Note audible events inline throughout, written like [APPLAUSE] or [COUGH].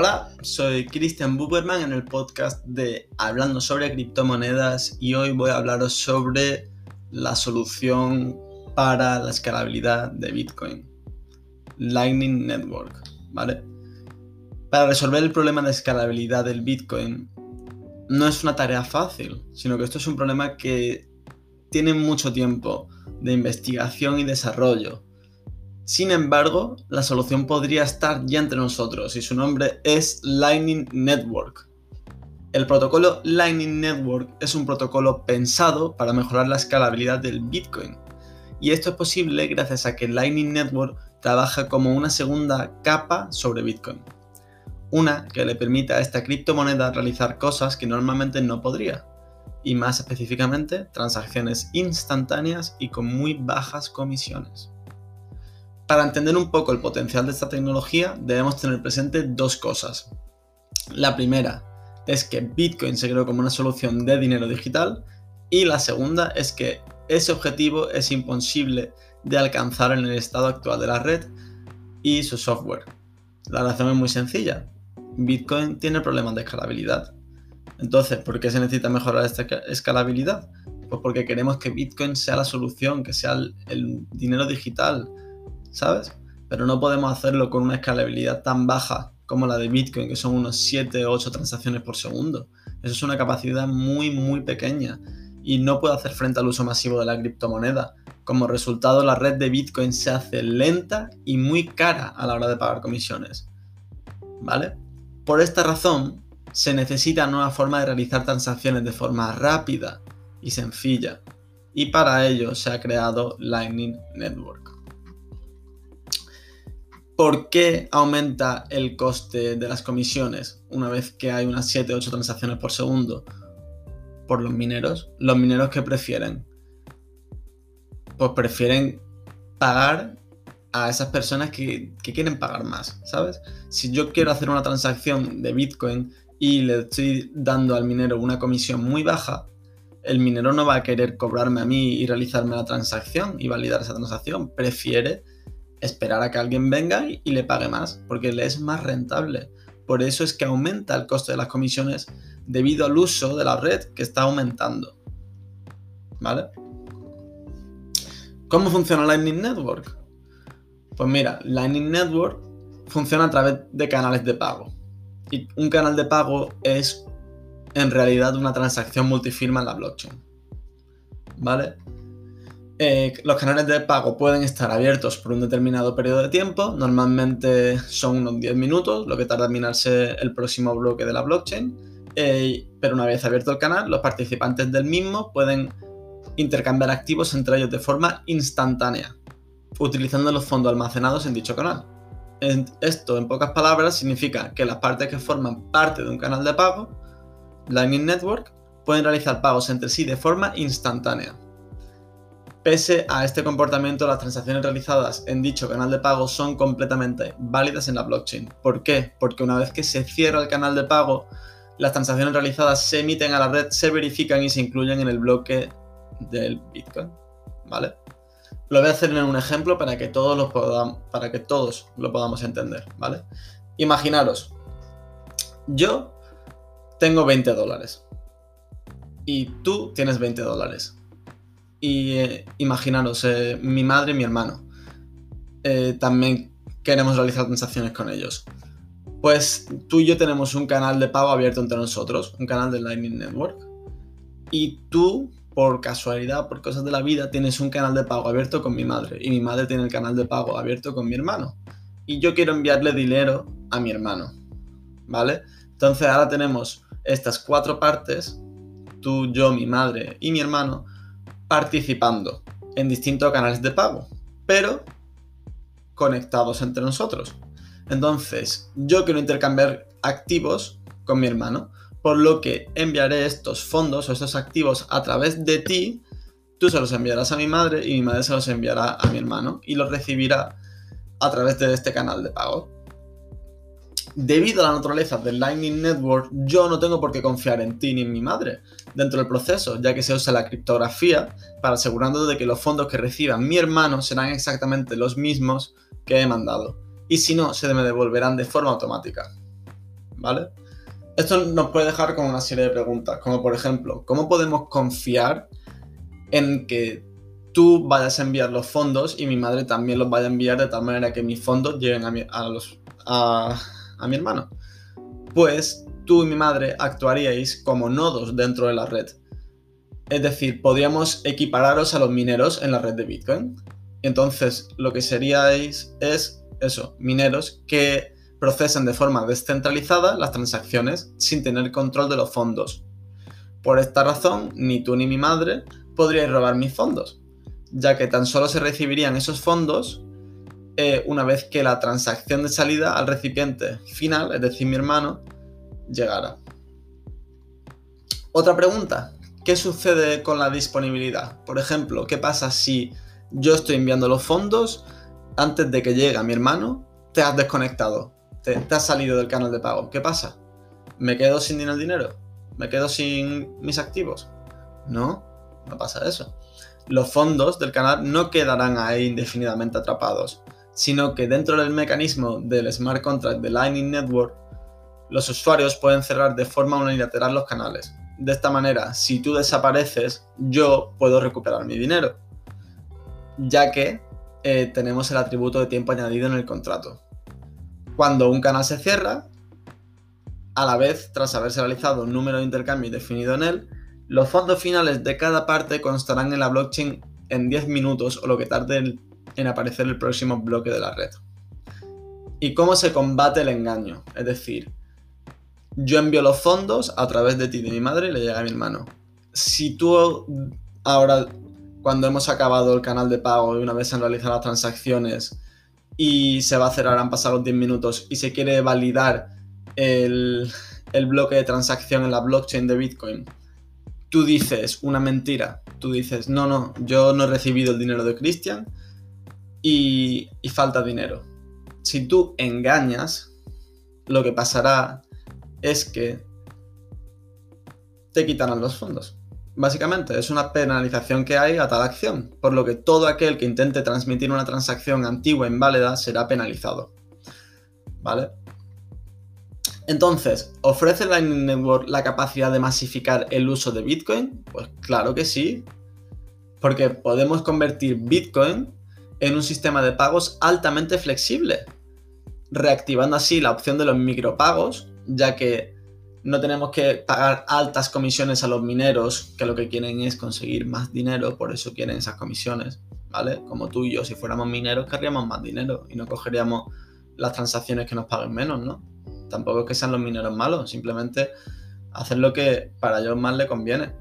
Hola, soy Christian Buberman en el podcast de Hablando sobre criptomonedas y hoy voy a hablaros sobre la solución para la escalabilidad de Bitcoin, Lightning Network, ¿vale? Para resolver el problema de escalabilidad del Bitcoin no es una tarea fácil, sino que esto es un problema que tiene mucho tiempo de investigación y desarrollo sin embargo, la solución podría estar ya entre nosotros y su nombre es Lightning Network. El protocolo Lightning Network es un protocolo pensado para mejorar la escalabilidad del Bitcoin. Y esto es posible gracias a que Lightning Network trabaja como una segunda capa sobre Bitcoin. Una que le permite a esta criptomoneda realizar cosas que normalmente no podría. Y más específicamente, transacciones instantáneas y con muy bajas comisiones. Para entender un poco el potencial de esta tecnología debemos tener presente dos cosas. La primera es que Bitcoin se creó como una solución de dinero digital y la segunda es que ese objetivo es imposible de alcanzar en el estado actual de la red y su software. La razón es muy sencilla. Bitcoin tiene problemas de escalabilidad. Entonces, ¿por qué se necesita mejorar esta escalabilidad? Pues porque queremos que Bitcoin sea la solución, que sea el, dinero digital, ¿sabes? Pero no podemos hacerlo con una escalabilidad tan baja como la de Bitcoin, que son unos 7 o 8 transacciones por segundo. Eso es una capacidad muy, muy pequeña y no puede hacer frente al uso masivo de la criptomoneda. Como resultado, la red de Bitcoin se hace lenta y muy cara a la hora de pagar comisiones. ¿Vale? Por esta razón, se necesita nueva forma de realizar transacciones de forma rápida y sencilla. Y para ello se ha creado Lightning Network. ¿Por qué aumenta el coste de las comisiones una vez que hay unas 7 o 8 transacciones por segundo? Por los mineros. Los mineros que prefieren. Pues prefieren pagar a esas personas que, que, quieren pagar más, ¿sabes? Si yo quiero hacer una transacción de Bitcoin y le estoy dando al minero una comisión muy baja, el minero no va a querer cobrarme a mí y realizarme la transacción y validar esa transacción. Prefiere esperar a que alguien venga y, le pague más, porque le es más rentable. Por eso es que aumenta el coste de las comisiones debido al uso de la red que está aumentando. ¿Vale? ¿Cómo funciona Lightning Network? Pues mira, Lightning Network funciona a través de canales de pago. Y un canal de pago es en realidad una transacción multifirma en la blockchain. ¿Vale? Eh, los canales de pago pueden estar abiertos por un determinado periodo de tiempo, normalmente son unos 10 minutos, lo que tarda en minarse el próximo bloque de la blockchain, eh, pero una vez abierto el canal, los participantes del mismo pueden intercambiar activos entre ellos de forma instantánea, utilizando los fondos almacenados en dicho canal. Esto, en pocas palabras, significa que las partes que forman parte de un canal de pago, Lightning Network, pueden realizar pagos entre sí de forma instantánea. Pese a este comportamiento, las transacciones realizadas en dicho canal de pago son completamente válidas en la blockchain. ¿Por qué? Porque una vez que se cierra el canal de pago, las transacciones realizadas se emiten a la red, se verifican y se incluyen en el bloque del Bitcoin. ¿Vale? Lo voy a hacer en un ejemplo para que todos lo, podamos, para que todos lo podamos entender, ¿vale? Imaginaros, yo tengo 20 dólares y tú tienes 20 dólares. Y eh, imaginaros, eh, mi madre y mi hermano. Eh, también queremos realizar transacciones con ellos. Pues tú y yo tenemos un canal de pago abierto entre nosotros, un canal de Lightning Network. Y tú, por casualidad, por cosas de la vida, tienes un canal de pago abierto con mi madre. Y mi madre tiene el canal de pago abierto con mi hermano. Y yo quiero enviarle dinero a mi hermano. ¿Vale? Entonces ahora tenemos estas cuatro partes, tú, yo, mi madre y mi hermano, participando en distintos canales de pago, pero conectados entre nosotros. Entonces, yo quiero intercambiar activos con mi hermano, por lo que enviaré estos fondos o estos activos a través de ti, tú se los enviarás a mi madre y mi madre se los enviará a mi hermano y los recibirá a través de este canal de pago debido a la naturaleza del Lightning Network, yo no tengo por qué confiar en ti ni en mi madre dentro del proceso, ya que se usa la criptografía para asegurando de que los fondos que reciba mi hermano serán exactamente los mismos que he mandado. Y si no, se me devolverán de forma automática. ¿vale? Esto nos puede dejar con una serie de preguntas, como por ejemplo, ¿cómo podemos confiar en que tú vayas a enviar los fondos y mi madre también los vaya a enviar de tal manera que mis fondos lleguen a mi, los, a, mi hermano? Pues tú y mi madre actuaríais como nodos dentro de la red. Es decir, podríamos equipararos a los mineros en la red de Bitcoin. Entonces, lo que seríais es eso, mineros que procesan de forma descentralizada las transacciones sin tener control de los fondos. Por esta razón, ni tú ni mi madre podríais robar mis fondos, ya que tan solo se recibirían esos fondos eh, una vez que la transacción de salida al recipiente final, es decir, mi hermano, llegara. Otra pregunta, ¿qué sucede con la disponibilidad? Por ejemplo, ¿qué pasa si yo estoy enviando los fondos antes de que llegue a mi hermano, te has desconectado, te, has salido del canal de pago? ¿Qué pasa? ¿Me quedo sin dinero? dinero? ¿Me quedo sin mis activos? No, no pasa eso. Los fondos del canal no quedarán ahí indefinidamente atrapados, sino que dentro del mecanismo del smart contract de Lightning Network, los usuarios pueden cerrar de forma unilateral los canales. De esta manera, si tú desapareces, yo puedo recuperar mi dinero, ya que eh, tenemos el atributo de tiempo añadido en el contrato. Cuando un canal se cierra, a la vez, tras haberse realizado un número de intercambio definido en él, los fondos finales de cada parte constarán en la blockchain en 10 minutos o lo que tarde en aparecer el próximo bloque de la red. ¿Y cómo se combate el engaño? Es decir, yo envío los fondos a través de ti, de mi madre, y le llega a mi hermano. Si tú ahora, cuando hemos acabado el canal de pago y una vez se han realizado las transacciones y se va a cerrar, han pasado los 10 minutos y se quiere validar el, el bloque de transacción en la blockchain de Bitcoin tú dices una mentira, tú dices, no, no, yo no he recibido el dinero de Christian y, falta dinero. Si tú engañas, lo que pasará es que te quitarán los fondos. Básicamente, es una penalización que hay a tal acción, por lo que todo aquel que intente transmitir una transacción antigua e inválida será penalizado. ¿Vale? Entonces, ¿ofrece Lightning Network la capacidad de masificar el uso de Bitcoin? Pues claro que sí, porque podemos convertir Bitcoin en un sistema de pagos altamente flexible, reactivando así la opción de los micropagos, ya que no tenemos que pagar altas comisiones a los mineros, que lo que quieren es conseguir más dinero, por eso quieren esas comisiones, ¿vale? Como tú y yo, si fuéramos mineros, querríamos más dinero y no cogeríamos las transacciones que nos paguen menos, ¿no? Tampoco es que sean los mineros malos, simplemente hacer lo que para ellos más le conviene.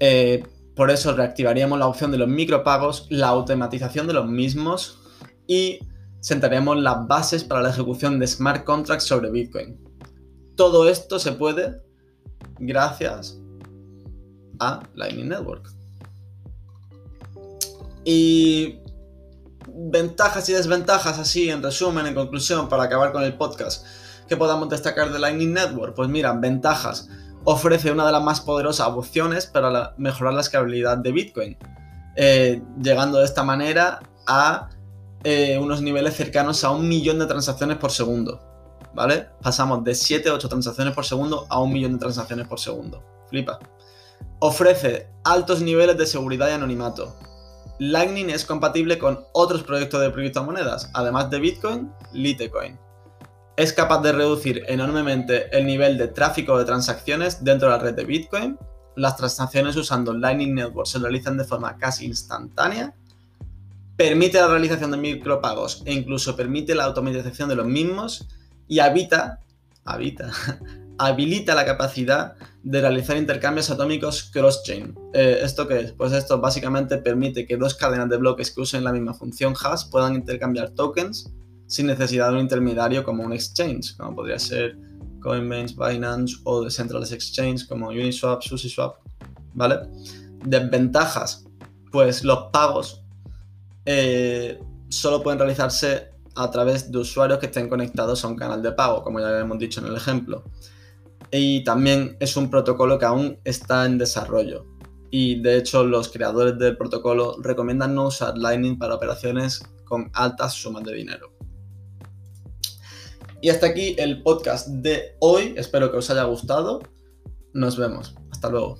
Eh, por eso reactivaríamos la opción de los micropagos, la automatización de los mismos y sentaríamos las bases para la ejecución de smart contracts sobre Bitcoin. Todo esto se puede gracias a Lightning Network. Y ventajas y desventajas así, en resumen, en conclusión, para acabar con el podcast, que podamos destacar de Lightning Network. Pues mira, ventajas. Ofrece una de las más poderosas opciones para mejorar la escalabilidad de Bitcoin, eh, llegando de esta manera a eh, unos niveles cercanos a un millón de transacciones por segundo. ¿Vale? Pasamos de 7 8 transacciones por segundo a un millón de transacciones por segundo. Flipa. Ofrece altos niveles de seguridad y anonimato, Lightning es compatible con otros proyectos de criptomonedas, además de Bitcoin, Litecoin. Es capaz de reducir enormemente el nivel de tráfico de transacciones dentro de la red de Bitcoin. Las transacciones usando Lightning Network se realizan de forma casi instantánea. Permite la realización de micropagos e incluso permite la automatización de los mismos y habita, habita [LAUGHS] habilita la capacidad de realizar intercambios atómicos cross-chain. Eh, ¿Esto qué es? Pues esto básicamente permite que dos cadenas de bloques que usen la misma función hash puedan intercambiar tokens sin necesidad de un intermediario como un exchange, como podría ser Coinbase, Binance o Decentralized Exchange como Uniswap, SushiSwap, ¿vale? Desventajas, pues los pagos eh, solo pueden realizarse a través de usuarios que estén conectados a un canal de pago, como ya hemos dicho en el ejemplo y también es un protocolo que aún está en desarrollo. Y de hecho los creadores del protocolo recomiendan no usar Lightning para operaciones con altas sumas de dinero. Y hasta aquí el podcast de hoy. Espero que os haya gustado. Nos vemos. Hasta luego.